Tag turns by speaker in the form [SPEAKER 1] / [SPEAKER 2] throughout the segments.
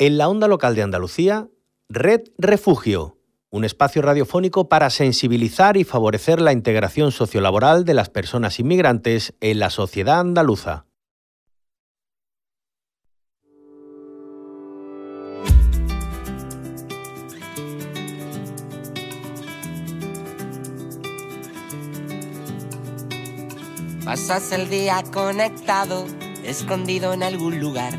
[SPEAKER 1] En la onda local de Andalucía, Red Refugio, un espacio radiofónico para sensibilizar y favorecer la integración sociolaboral de las personas inmigrantes en la sociedad andaluza.
[SPEAKER 2] Pasas el día conectado, escondido en algún lugar,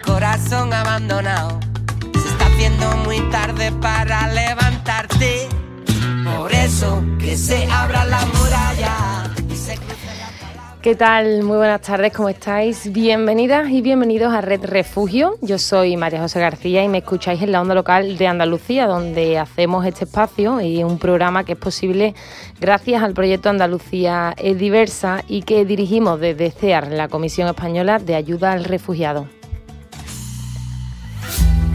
[SPEAKER 2] corazón abandonado. Se está haciendo muy tarde para levantarte. Por eso que se abra la muralla
[SPEAKER 3] ¿Qué tal? Muy buenas tardes, ¿cómo estáis? Bienvenidas y bienvenidos a Red Refugio. Yo soy María José García y me escucháis en la onda local de Andalucía, donde hacemos este espacio y un programa que es posible gracias al proyecto Andalucía es diversa y que dirigimos desde CEAR, la Comisión Española de Ayuda al Refugiado.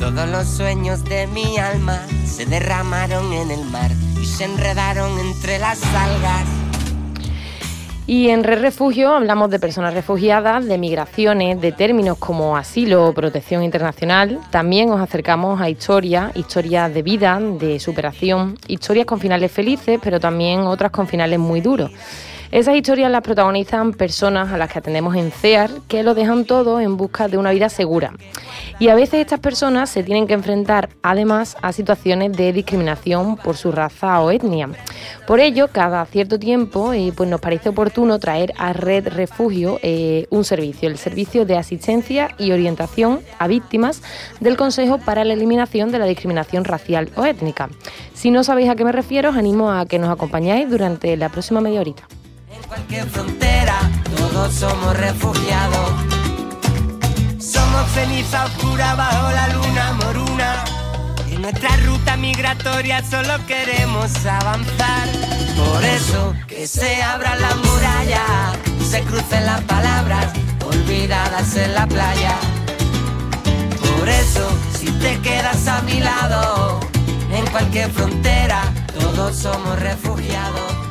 [SPEAKER 2] Todos los sueños de mi alma se derramaron en el mar y se enredaron entre las algas
[SPEAKER 3] y en Red Refugio hablamos de personas refugiadas, de migraciones, de términos como asilo o protección internacional. También os acercamos a historias, historias de vida, de superación, historias con finales felices, pero también otras con finales muy duros. Esas historias las protagonizan personas a las que atendemos en CEAR que lo dejan todo en busca de una vida segura. Y a veces estas personas se tienen que enfrentar además a situaciones de discriminación por su raza o etnia. Por ello, cada cierto tiempo eh, pues nos parece oportuno traer a Red Refugio eh, un servicio, el servicio de asistencia y orientación a víctimas del Consejo para la Eliminación de la Discriminación Racial o Étnica. Si no sabéis a qué me refiero, os animo a que nos acompañéis durante la próxima media horita
[SPEAKER 2] cualquier frontera, todos somos refugiados. Somos ceniza oscura bajo la luna moruna. En nuestra ruta migratoria solo queremos avanzar. Por eso que se abra la muralla, se crucen las palabras olvidadas en la playa. Por eso, si te quedas a mi lado, en cualquier frontera, todos somos refugiados.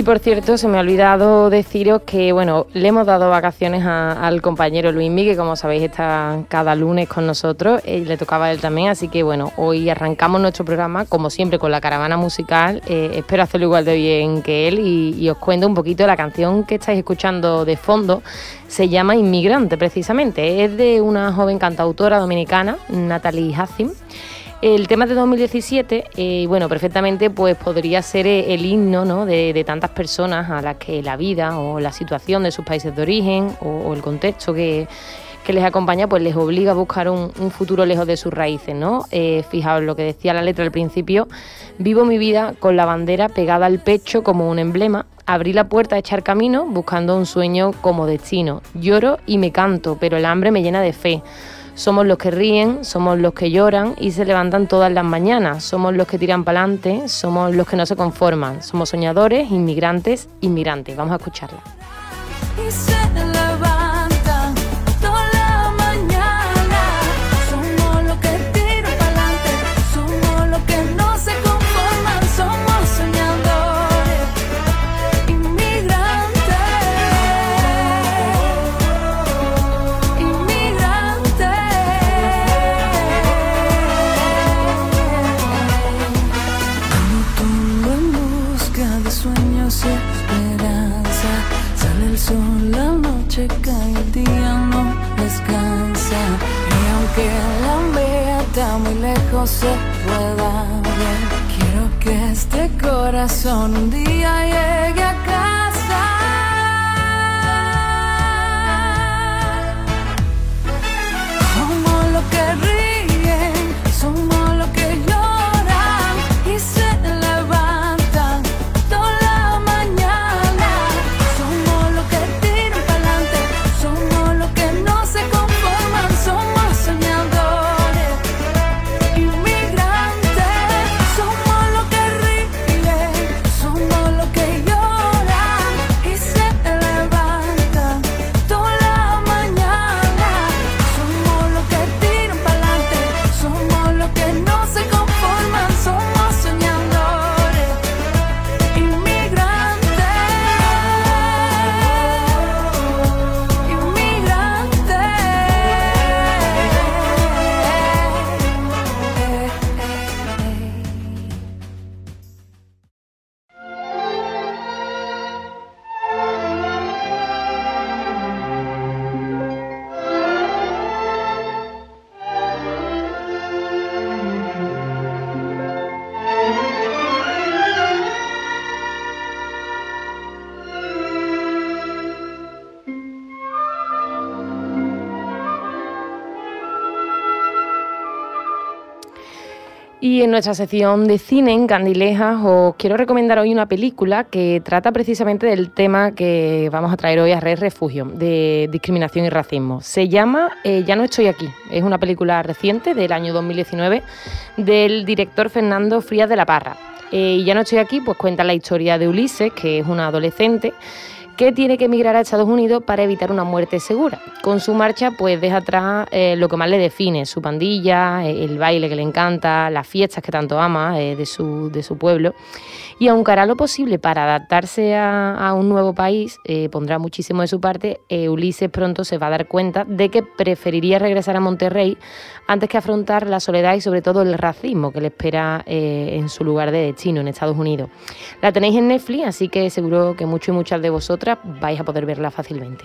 [SPEAKER 3] Y por cierto, se me ha olvidado deciros que, bueno, le hemos dado vacaciones al compañero Luis Miguel, que como sabéis está cada lunes con nosotros, y le tocaba a él también, así que bueno, hoy arrancamos nuestro programa, como siempre, con la caravana musical. Eh, espero hacerlo igual de bien que él y, os cuento un poquito la canción que estáis escuchando de fondo. Se llama Inmigrante, precisamente. Es de una joven cantautora dominicana, Natalie Hassim. El tema de 2017, eh, bueno, perfectamente pues podría ser eh, el himno de, tantas personas a las que la vida o la situación de sus países de origen o, el contexto que, les acompaña pues les obliga a buscar un, futuro lejos de sus raíces, ¿no? Eh, fijaos lo que decía la letra al principio, vivo mi vida con la bandera pegada al pecho como un emblema, abrí la puerta a echar camino buscando un sueño como destino, lloro y me canto, pero el hambre me llena de fe. Somos los que ríen, somos los que lloran y se levantan todas las mañanas, somos los que tiran para adelante, somos los que no se conforman, somos soñadores, inmigrantes, inmigrantes. Vamos a escucharla.
[SPEAKER 4] esperanza. Sale el sol, la noche cae, el día no descansa. Y aunque la mía está muy lejos, se pueda ver. Quiero que este corazón un día llegue a
[SPEAKER 3] En nuestra sección de cine en Candilejas os quiero recomendar hoy una película que trata precisamente del tema que vamos a traer hoy a Red Refugio, de discriminación y racismo. Se llama eh, Ya no estoy aquí. Es una película reciente del año 2019 del director Fernando Frías de la Parra. Eh, y Ya no estoy aquí, pues cuenta la historia de Ulises, que es una adolescente que tiene que emigrar a Estados Unidos para evitar una muerte segura. Con su marcha, pues deja atrás eh, lo que más le define, su pandilla, eh, el baile que le encanta, las fiestas que tanto ama eh, de, su, de su pueblo y aunque hará lo posible para adaptarse a, un nuevo país, eh, pondrá muchísimo de su parte, eh, Ulises pronto se va a dar cuenta de que preferiría regresar a Monterrey antes que afrontar la soledad y sobre todo el racismo que le espera eh, en su lugar de destino, en Estados Unidos. La tenéis en Netflix, así que seguro que muchos y muchas de vosotras vais a poder verla fácilmente.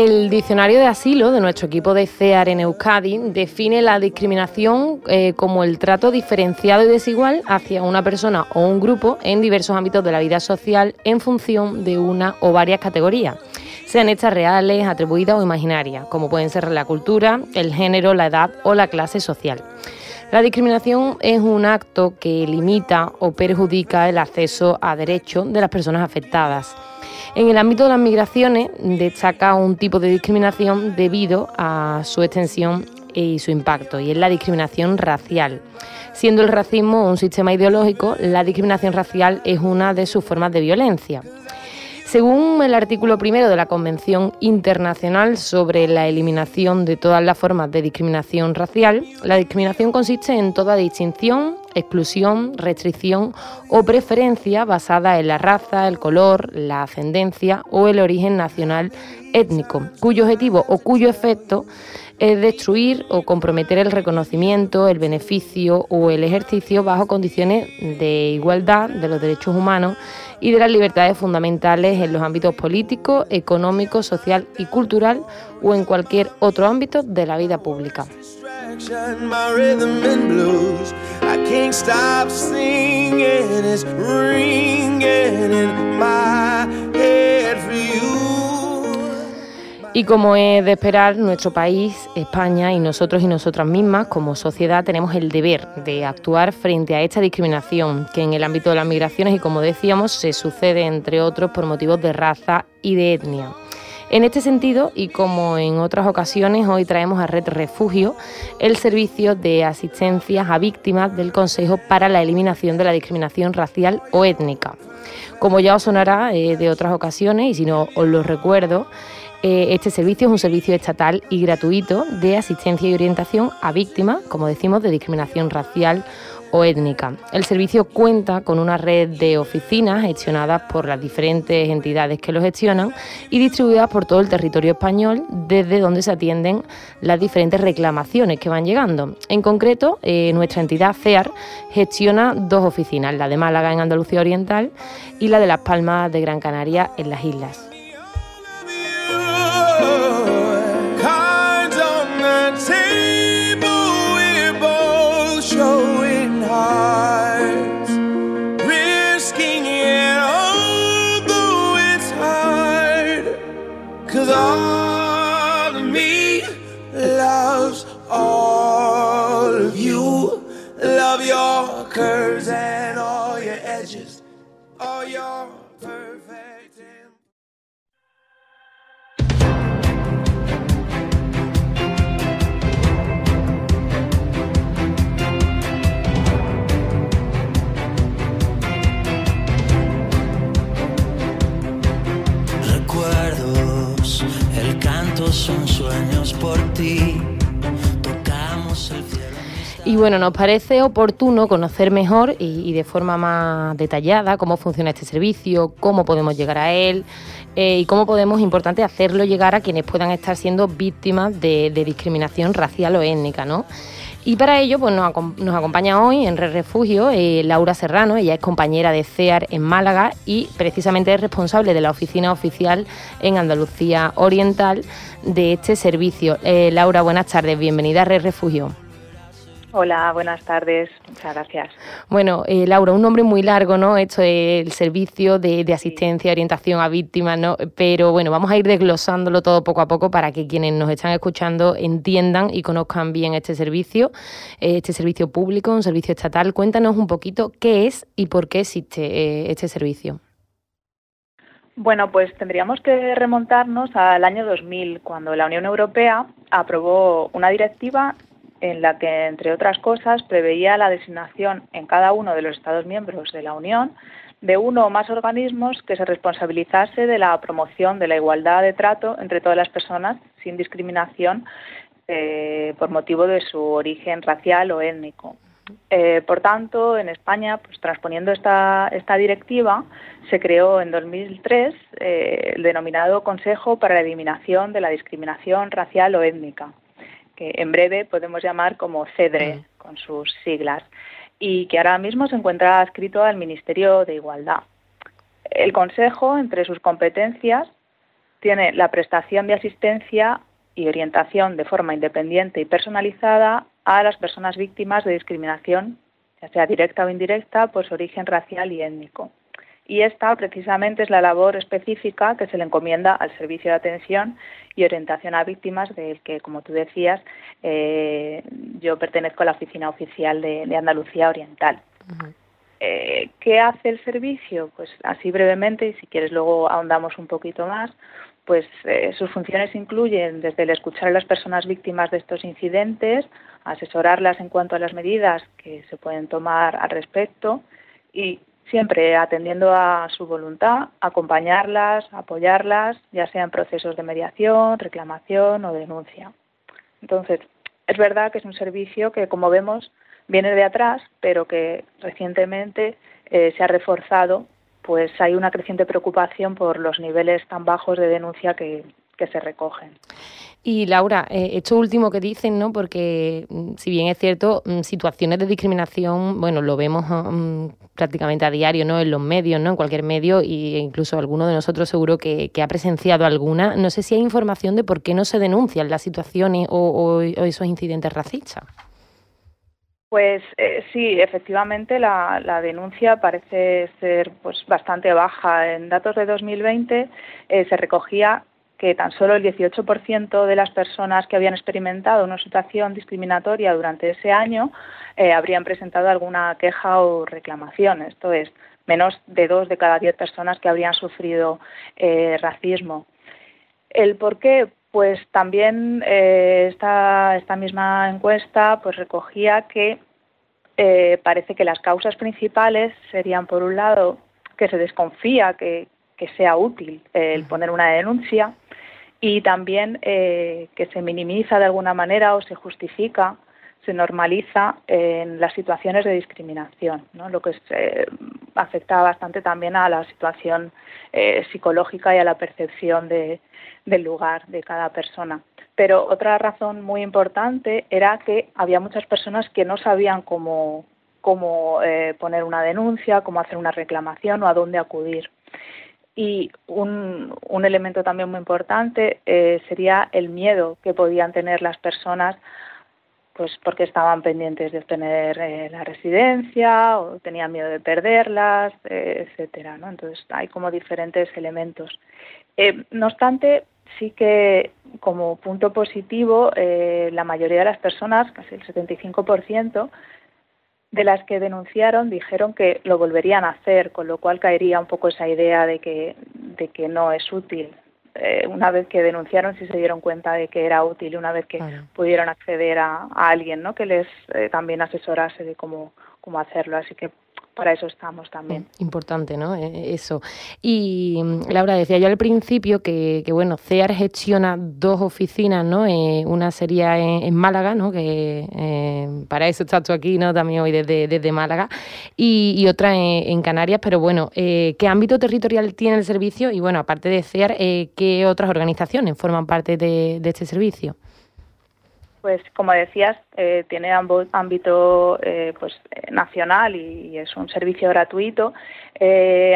[SPEAKER 3] El diccionario de asilo de nuestro equipo de CEAR en Euskadi define la discriminación eh, como el trato diferenciado y desigual hacia una persona o un grupo en diversos ámbitos de la vida social en función de una o varias categorías, sean estas reales, atribuidas o imaginarias, como pueden ser la cultura, el género, la edad o la clase social. La discriminación es un acto que limita o perjudica el acceso a derechos de las personas afectadas en el ámbito de las migraciones destaca un tipo de discriminación debido a su extensión y su impacto, y es la discriminación racial. Siendo el racismo un sistema ideológico, la discriminación racial es una de sus formas de violencia. Según el artículo primero de la Convención Internacional sobre la Eliminación de todas las formas de discriminación racial, la discriminación consiste en toda distinción, exclusión, restricción o preferencia basada en la raza, el color, la ascendencia o el origen nacional étnico, cuyo objetivo o cuyo efecto es destruir o comprometer el reconocimiento, el beneficio o el ejercicio bajo condiciones de igualdad de los derechos humanos y de las libertades fundamentales en los ámbitos político, económico, social y cultural o en cualquier otro ámbito de la vida pública. Y como es de esperar, nuestro país, España y nosotros y nosotras mismas como sociedad tenemos el deber de actuar frente a esta discriminación que en el ámbito de las migraciones y como decíamos se sucede entre otros por motivos de raza y de etnia. En este sentido, y como en otras ocasiones, hoy traemos a Red Refugio el servicio de asistencia a víctimas del Consejo para la Eliminación de la Discriminación Racial o Étnica. Como ya os sonará eh, de otras ocasiones, y si no os lo recuerdo, eh, este servicio es un servicio estatal y gratuito de asistencia y orientación a víctimas, como decimos, de discriminación racial o étnica. El servicio cuenta con una red de oficinas gestionadas por las diferentes entidades que lo gestionan y distribuidas por todo el territorio español, desde donde se atienden las diferentes reclamaciones que van llegando. En concreto, eh, nuestra entidad CEAR gestiona dos oficinas, la de Málaga en Andalucía Oriental y la de Las Palmas de Gran Canaria en las islas.
[SPEAKER 2] heart.
[SPEAKER 3] Y bueno, nos parece oportuno conocer mejor y, de forma más detallada cómo funciona este servicio, cómo podemos llegar a él eh, y cómo podemos, importante, hacerlo llegar a quienes puedan estar siendo víctimas de, de discriminación racial o étnica, ¿no? Y para ello pues, nos, acompaña hoy en Red Refugio eh, Laura Serrano, ella es compañera de CEAR en Málaga y precisamente es responsable de la oficina oficial en Andalucía Oriental de este servicio. Eh, Laura, buenas tardes, bienvenida a Red Refugio.
[SPEAKER 5] Hola, buenas tardes. Muchas gracias.
[SPEAKER 3] Bueno, eh, Laura, un nombre muy largo, ¿no? Esto es el servicio de, asistencia y orientación a víctimas, ¿no? Pero bueno, vamos a ir desglosándolo todo poco a poco para que quienes nos están escuchando entiendan y conozcan bien este servicio, eh, este servicio público, un servicio estatal. Cuéntanos un poquito qué es y por qué existe eh, este servicio.
[SPEAKER 5] Bueno, pues tendríamos que remontarnos al año 2000, cuando la Unión Europea aprobó una directiva en la que, entre otras cosas, preveía la designación en cada uno de los Estados miembros de la Unión de uno o más organismos que se responsabilizase de la promoción de la igualdad de trato entre todas las personas sin discriminación eh, por motivo de su origen racial o étnico. Eh, por tanto, en España, pues transponiendo esta, esta directiva, se creó en 2003 eh, el denominado Consejo para la Eliminación de la Discriminación Racial o Étnica que en breve podemos llamar como CEDRE, mm. con sus siglas, y que ahora mismo se encuentra adscrito al Ministerio de Igualdad. El Consejo, entre sus competencias, tiene la prestación de asistencia y orientación de forma independiente y personalizada a las personas víctimas de discriminación, ya sea directa o indirecta, por su origen racial y étnico y esta precisamente es la labor específica que se le encomienda al Servicio de Atención y Orientación a Víctimas, del que, como tú decías, eh, yo pertenezco a la Oficina Oficial de, Andalucía Oriental. Eh, ¿Qué hace el servicio? Pues así brevemente, y si quieres luego ahondamos un poquito más, pues eh, sus funciones incluyen desde el escuchar a las personas víctimas de estos incidentes, asesorarlas en cuanto a las medidas que se pueden tomar al respecto y siempre atendiendo a su voluntad, acompañarlas, apoyarlas, ya sea en procesos de mediación, reclamación o denuncia. Entonces, es verdad que es un servicio que, como vemos, viene de atrás, pero que recientemente eh, se ha reforzado, pues hay una creciente preocupación por los niveles tan bajos de denuncia que, que se recogen.
[SPEAKER 3] Y Laura, eh, esto último que dicen, ¿no? Porque mm, si bien es cierto, mm, situaciones de discriminación, bueno, lo vemos mm, prácticamente a diario, ¿no? En los medios, ¿no? En cualquier medio, e incluso alguno de nosotros seguro que, ha presenciado alguna. No sé si hay información de por qué no se denuncian las situaciones o, esos incidentes racistas.
[SPEAKER 5] Pues eh, sí, efectivamente la, la, denuncia parece ser pues bastante baja. En datos de 2020 eh, se recogía que tan solo el 18% de las personas que habían experimentado una situación discriminatoria durante ese año eh, habrían presentado alguna queja o reclamación. Esto es, menos de dos de cada diez personas que habrían sufrido eh, racismo. ¿El por qué? Pues también eh, esta, esta, misma encuesta pues recogía que parece que las causas principales serían, por un lado, que se desconfía que, que sea útil el poner una denuncia y también que se minimiza de alguna manera o se justifica se normaliza en las situaciones de discriminación, lo que se, afecta bastante también a la situación eh, psicológica y a la percepción del lugar de cada persona. Pero otra razón muy importante era que había muchas personas que no sabían cómo, cómo eh, poner una denuncia, cómo hacer una reclamación o a dónde acudir. Y un, elemento también muy importante eh, sería el miedo que podían tener las personas pues porque estaban pendientes de obtener eh, la residencia o tenían miedo de perderlas, eh, etcétera, ¿no? Entonces hay como diferentes elementos. Eh, no obstante, sí que como punto positivo, la mayoría de las personas, casi el 75%, de las que denunciaron dijeron que lo volverían a hacer, con lo cual caería un poco esa idea de que, de que no es útil eh, una vez que denunciaron si se dieron cuenta de que era útil, una vez que pudieron acceder a, alguien ¿no? que les eh, también asesorase de cómo, cómo hacerlo. Así que para eso estamos también.
[SPEAKER 3] Importante, ¿no? E, eso. Y mm, Laura, decía yo al principio que, que bueno, CEAR gestiona dos oficinas, ¿no? Eh, una sería en, Málaga, ¿no? Que eh, para eso estás tú aquí, ¿no? También hoy desde, desde Málaga. Y, otra en, Canarias, pero bueno, eh, ¿qué ámbito territorial tiene el servicio? Y bueno, aparte de CEAR, ¿qué otras organizaciones forman parte de este servicio?
[SPEAKER 5] Pues como decías, eh, tiene ámbito eh, pues, eh, nacional y, es un servicio gratuito.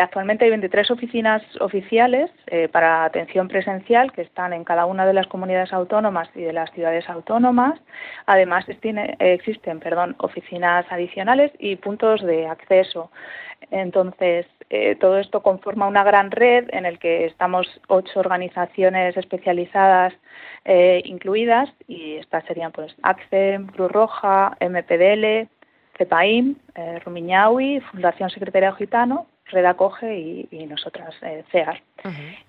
[SPEAKER 5] Actualmente hay 23 oficinas oficiales para atención presencial que están en cada una de las comunidades autónomas y de las ciudades autónomas. Además existen perdón, oficinas adicionales y puntos de acceso. Entonces, todo esto conforma una gran red en el que estamos ocho organizaciones especializadas eh, incluidas y estas serían pues ACCEM, Cruz Roja, MPDL, CEPAIM, eh, Rumiñahui, Fundación Secretaria Gitano, Red Acoge y, nosotras, eh, CEAR.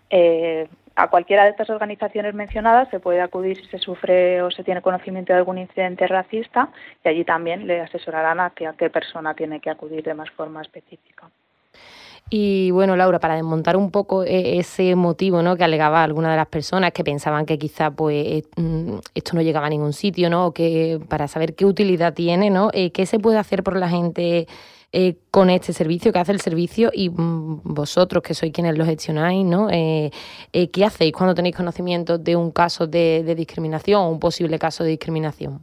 [SPEAKER 5] Eh, a cualquiera de estas organizaciones mencionadas se puede acudir si se sufre o se tiene conocimiento de algún incidente racista y allí también le asesorarán a, que, a qué persona tiene que acudir de más forma específica.
[SPEAKER 3] Y bueno, Laura, para desmontar un poco eh, ese motivo ¿no? que alegaba alguna de las personas que pensaban que quizá pues eh, mm, esto no llegaba a ningún sitio, ¿no? O que para saber qué utilidad tiene, ¿no? ¿Qué se puede hacer por la gente con este servicio, qué hace el servicio y mm, vosotros que sois quienes lo gestionáis, ¿no? ¿Qué hacéis cuando tenéis conocimiento de un caso de, discriminación o un posible caso de discriminación?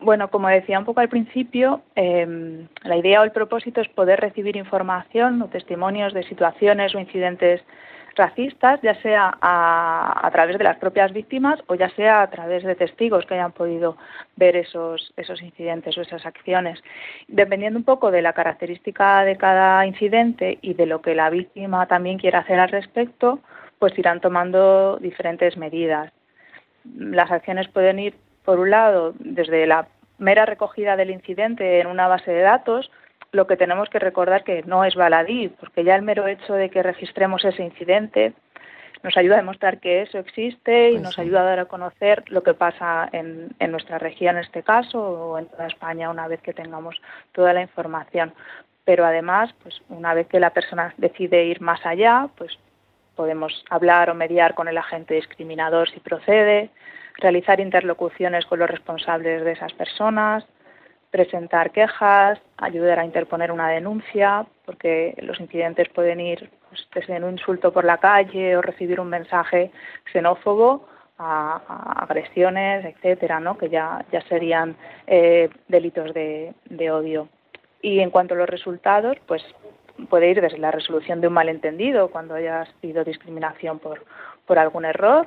[SPEAKER 5] Bueno, como decía un poco al principio, em, la idea o el propósito es poder recibir información o testimonios de situaciones o incidentes racistas, ya sea a, través de las propias víctimas o ya sea a través de testigos que hayan podido ver esos, esos incidentes o esas acciones. Dependiendo un poco de la característica de cada incidente y de lo que la víctima también quiera hacer al respecto, pues irán tomando diferentes medidas. Las acciones pueden ir por un lado, desde la mera recogida del incidente en una base de datos, lo que tenemos que recordar que no es baladí, porque ya el mero hecho de que registremos ese incidente nos ayuda a demostrar que eso existe y pues nos ayuda a dar a conocer lo que pasa en, en, nuestra región en este caso o en toda España una vez que tengamos toda la información. Pero además, pues una vez que la persona decide ir más allá, pues podemos hablar o mediar con el agente discriminador si procede, realizar interlocuciones con los responsables de esas personas, presentar quejas, ayudar a interponer una denuncia, porque los incidentes pueden ir pues, desde un insulto por la calle o recibir un mensaje xenófobo a, agresiones, etcétera, ¿no? que ya, ya serían eh, delitos de, odio. Y en cuanto a los resultados, pues puede ir desde la resolución de un malentendido cuando haya sido discriminación por, por algún error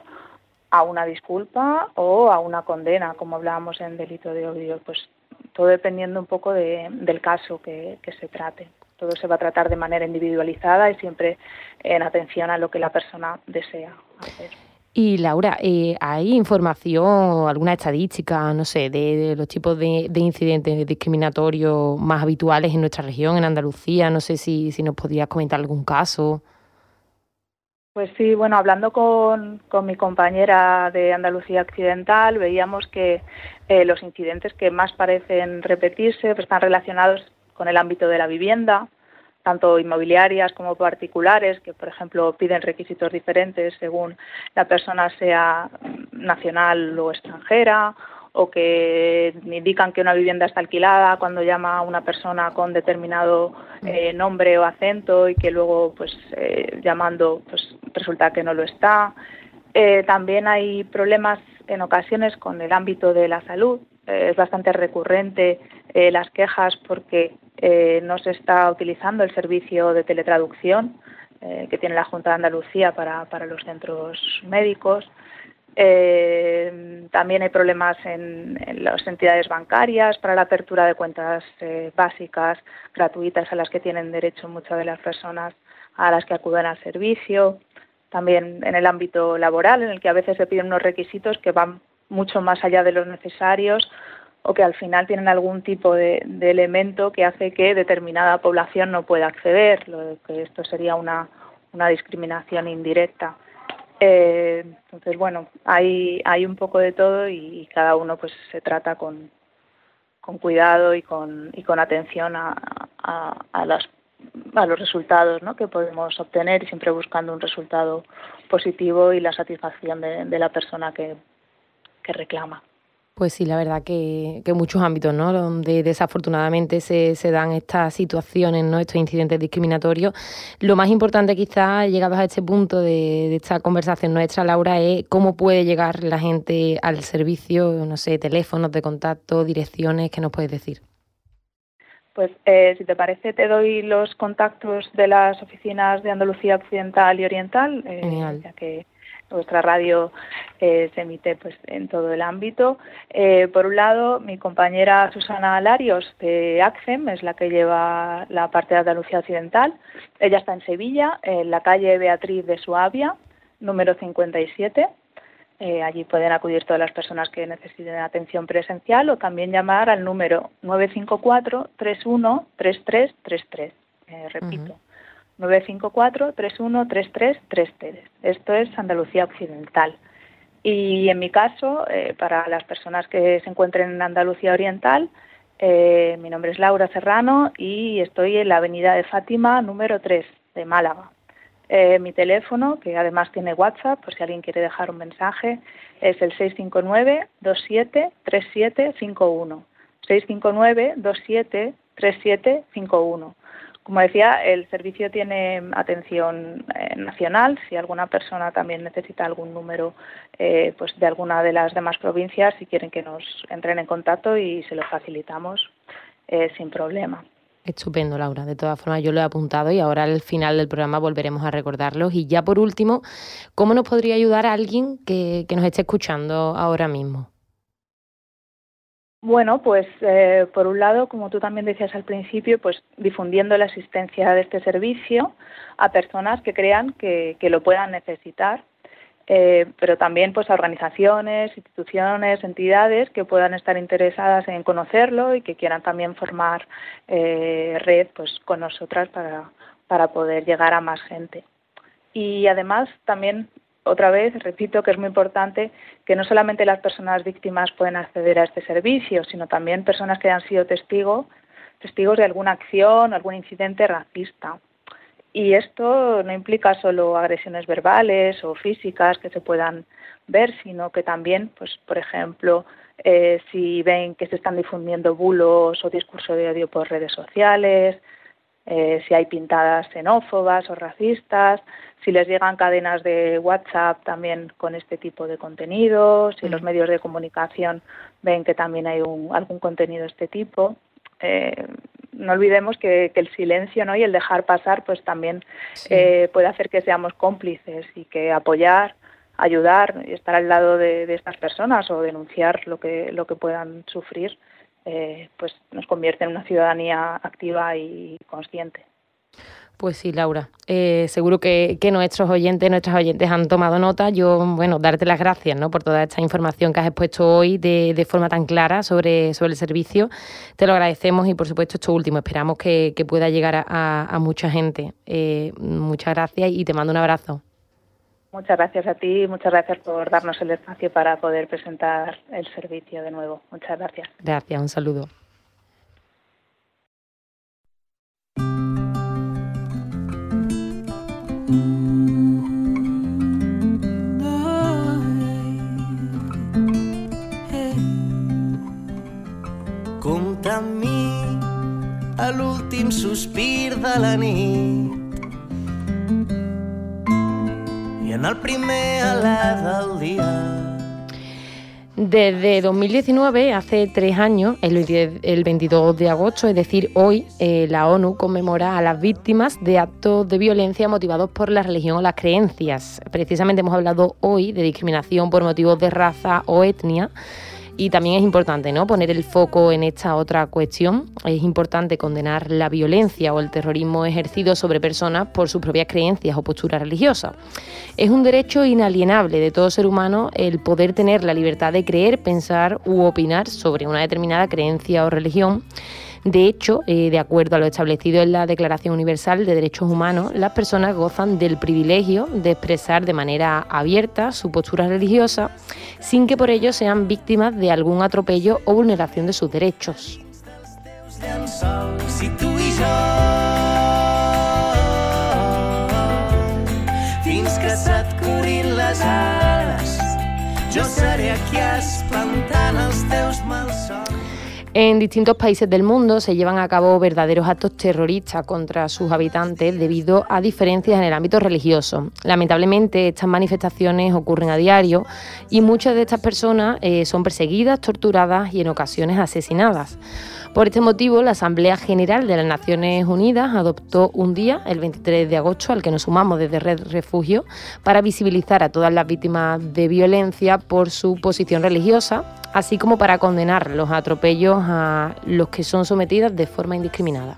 [SPEAKER 5] a una disculpa o a una condena, como hablábamos en delito de odio, pues todo dependiendo un poco de, del caso que, se trate. todo se va a tratar de manera individualizada y siempre en atención a lo que la persona desea hacer.
[SPEAKER 3] Y Laura, eh, ¿hay información, alguna estadística, no sé, de, los tipos de, incidentes discriminatorios más habituales en nuestra región, en Andalucía? No sé si, si nos podrías comentar algún caso.
[SPEAKER 5] Pues sí, bueno, hablando con, con mi compañera de Andalucía Occidental, veíamos que eh, los incidentes que más parecen repetirse pues, están relacionados con el ámbito de la vivienda, tanto inmobiliarias como particulares, que por ejemplo piden requisitos diferentes según la persona sea nacional o extranjera, o que indican que una vivienda está alquilada cuando llama a una persona con determinado eh, nombre o acento y que luego pues eh, llamando pues resulta que no lo está. Eh, también hay problemas en ocasiones con el ámbito de la salud. es bastante recurrente las quejas porque no se está utilizando el servicio de teletraducción que tiene la Junta de Andalucía para, los centros médicos. Eh, también hay problemas en, las entidades bancarias para la apertura de cuentas básicas gratuitas a las que tienen derecho muchas de las personas a las que acuden al servicio. También en el ámbito laboral, en el que a veces se piden unos requisitos que van mucho más allá de los necesarios o que al final tienen algún tipo de, elemento que hace que determinada población no pueda acceder, lo que esto sería una, discriminación indirecta. Eh, entonces, bueno, hay, hay un poco de todo y, cada uno pues se trata con, con cuidado y con, y con atención a, a, a, los resultados ¿no? que podemos obtener y siempre buscando un resultado positivo y la satisfacción de, de la persona que, que reclama.
[SPEAKER 3] Pues sí, la verdad que, que muchos ámbitos, ¿no? Donde desafortunadamente se, se, dan estas situaciones, ¿no? Estos incidentes discriminatorios. Lo más importante quizás, llegados a este punto de, de, esta conversación nuestra, Laura, es cómo puede llegar la gente al servicio, no sé, teléfonos de contacto, direcciones, ¿qué nos puedes decir?
[SPEAKER 5] Pues eh, si te parece, te doy los contactos de las oficinas de Andalucía Occidental y Oriental,
[SPEAKER 3] eh,
[SPEAKER 5] ya que nuestra radio eh, se emite pues en todo el ámbito. Eh, por un lado, mi compañera Susana Larios de ACCEM es la que lleva la parte de Andalucía Occidental. Ella está en Sevilla, en la calle Beatriz de Suabia, número 57. Eh, allí pueden acudir todas las personas que necesiten atención presencial o también llamar al número 954 31 3333. repito, 954-313333. Esto es Andalucía Occidental. Y en mi caso, eh, para las personas que se encuentren en Andalucía Oriental, eh, mi nombre es Laura Serrano y estoy en la Avenida de Fátima número 3 de Málaga. Eh, mi teléfono, que además tiene WhatsApp, por si alguien quiere dejar un mensaje, es el 659-273751. 659-273751. Como decía, el servicio tiene atención eh, nacional. Si alguna persona también necesita algún número eh, pues de alguna de las demás provincias, si quieren que nos entren en contacto y se lo facilitamos eh, sin problema.
[SPEAKER 3] Estupendo, Laura. De todas formas, yo lo he apuntado y ahora al final del programa volveremos a recordarlos. Y ya por último, ¿cómo nos podría ayudar alguien que nos esté escuchando ahora mismo?
[SPEAKER 5] Bueno, pues eh, por un lado, como tú también decías al principio, pues difundiendo la existencia de este servicio a personas que crean que, lo puedan necesitar, eh, pero también pues a organizaciones, instituciones, entidades que puedan estar interesadas en conocerlo y que quieran también formar eh, red pues con nosotras para, para poder llegar a más gente. Y además también otra vez, repito que es muy importante que no solamente las personas víctimas pueden acceder a este servicio, sino también personas que han sido testigos de alguna acción, algún incidente racista. Y esto no implica solo agresiones verbales o físicas que se puedan ver, sino que también, pues, por ejemplo, eh, si ven que se están difundiendo bulos o discurso de odio por redes sociales, eh, si hay pintadas xenófobas o racistas, si les llegan cadenas de WhatsApp también con este tipo de contenido, si los mm. medios de comunicación ven que también hay algún contenido de este tipo. Eh, no olvidemos que, el silencio ¿no? y el dejar pasar pues también eh, puede hacer que seamos cómplices y que apoyar, ayudar y estar al lado de, de estas personas o denunciar lo que, lo que puedan sufrir eh, pues nos convierte en una ciudadanía activa y consciente.
[SPEAKER 3] Pues sí, Laura. Eh, seguro que, nuestros oyentes, nuestras oyentes han tomado nota. Yo, bueno, darte las gracias ¿no? por toda esta información que has expuesto hoy de, forma tan clara sobre, sobre el servicio. Te lo agradecemos y, por supuesto, esto último. Esperamos que, pueda llegar a, mucha gente. Eh, muchas gracias y te mando un abrazo.
[SPEAKER 5] Muchas gracias a ti y muchas gracias por darnos el espacio para poder presentar el servicio de nuevo. Muchas gracias.
[SPEAKER 3] Gracias, un saludo.
[SPEAKER 2] Compta amb mi a l'últim sospir de la nit el primer
[SPEAKER 3] Desde 2019, hace tres años, el 22 de agosto, es decir, hoy, eh, la ONU conmemora a las víctimas de actos de violencia motivados por la religión o las creencias. Precisamente hemos hablado hoy de discriminación por motivos de raza o etnia. Y también es importante ¿no? poner el foco en esta otra cuestión. Es importante condenar la violencia o el terrorismo ejercido sobre personas por sus propias creencias o posturas religiosas. Es un derecho inalienable de todo ser humano el poder tener la libertad de creer, pensar u opinar sobre una determinada creencia o religión de hecho, eh, de acuerdo a lo establecido en la Declaración Universal de Derechos Humanos, las personas gozan del privilegio de expresar de manera abierta su postura religiosa sin que por ello sean víctimas de algún atropello o vulneración de sus derechos. En distintos países del mundo se llevan a cabo verdaderos actos terroristas contra sus habitantes debido a diferencias en el ámbito religioso. Lamentablemente estas manifestaciones ocurren a diario y muchas de estas personas eh, son perseguidas, torturadas y en ocasiones asesinadas. Por este motivo, la Asamblea General de las Naciones Unidas adoptó un día, el 23 de agosto, al que nos sumamos desde Red Refugio, para visibilizar a todas las víctimas de violencia por su posición religiosa, así como para condenar los atropellos a los que son sometidas de forma indiscriminada.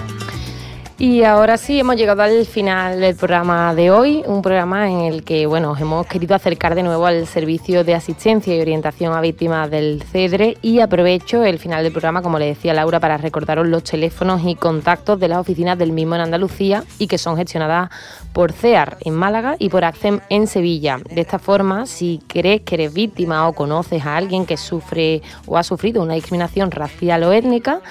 [SPEAKER 3] Y ahora sí, hemos llegado al final del programa de hoy, un programa en el que bueno, hemos querido acercar de nuevo al servicio de asistencia y orientación a víctimas del CEDRE y aprovecho el final del programa, como le decía Laura, para recordaros los teléfonos y contactos de las oficinas del mismo en Andalucía y que son gestionadas por CEAR en Málaga y por ACCEM en Sevilla. De esta forma, si crees que eres víctima o conoces a alguien que sufre o ha sufrido una discriminación racial o étnica,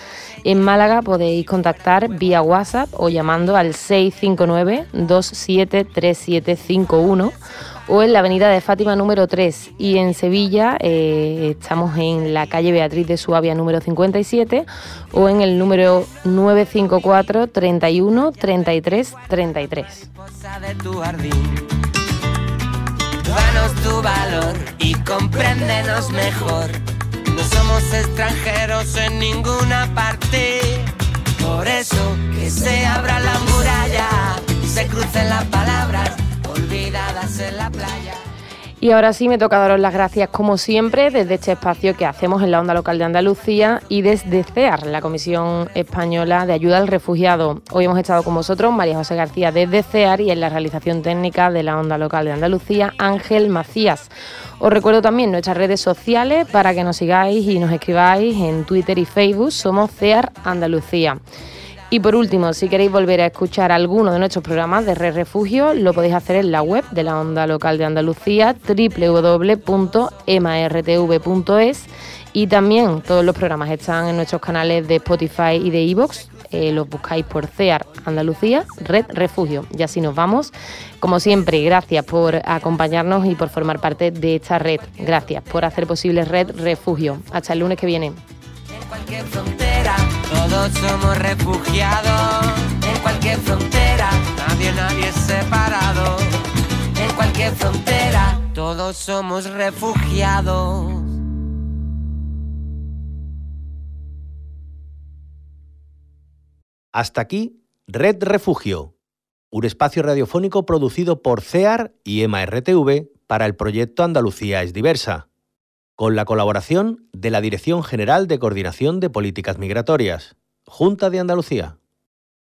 [SPEAKER 3] en Málaga podéis contactar vía WhatsApp o llamando al 659-273751 o en la avenida de Fátima número 3 y en Sevilla eh, estamos en la calle Beatriz de Suabia número 57 o en el número 954 31 33 33.
[SPEAKER 2] Danos tu valor y compréndenos mejor. Somos extranjeros en ninguna parte. Por eso que se abra la muralla y se crucen las palabras olvidadas en la playa.
[SPEAKER 3] Y ahora sí me toca daros las gracias como siempre desde este espacio que hacemos en la onda local de Andalucía y desde CEAR, la Comisión Española de Ayuda al Refugiado. Hoy hemos estado con vosotros María José García desde CEAR y en la realización técnica de la onda local de Andalucía Ángel Macías. Os recuerdo también nuestras redes sociales para que nos sigáis y nos escribáis en Twitter y Facebook. Somos CEAR Andalucía. Y por último, si queréis volver a escuchar alguno de nuestros programas de Red Refugio, lo podéis hacer en la web de la Onda Local de Andalucía, www.martv.es. Y también todos los programas están en nuestros canales de Spotify y de Evox. Eh, los buscáis por CEAR Andalucía, Red Refugio. Y así nos vamos. Como siempre, gracias por acompañarnos y por formar parte de esta red. Gracias por hacer posible Red Refugio. Hasta el lunes que viene
[SPEAKER 2] todos somos refugiados. En cualquier frontera, nadie, nadie es separado. En cualquier frontera, todos somos refugiados.
[SPEAKER 1] Hasta aquí, Red Refugio, un espacio radiofónico producido por CEAR y EMA-RTV para el proyecto Andalucía es diversa con la colaboración de la Dirección General de Coordinación de Políticas Migratorias, Junta de Andalucía.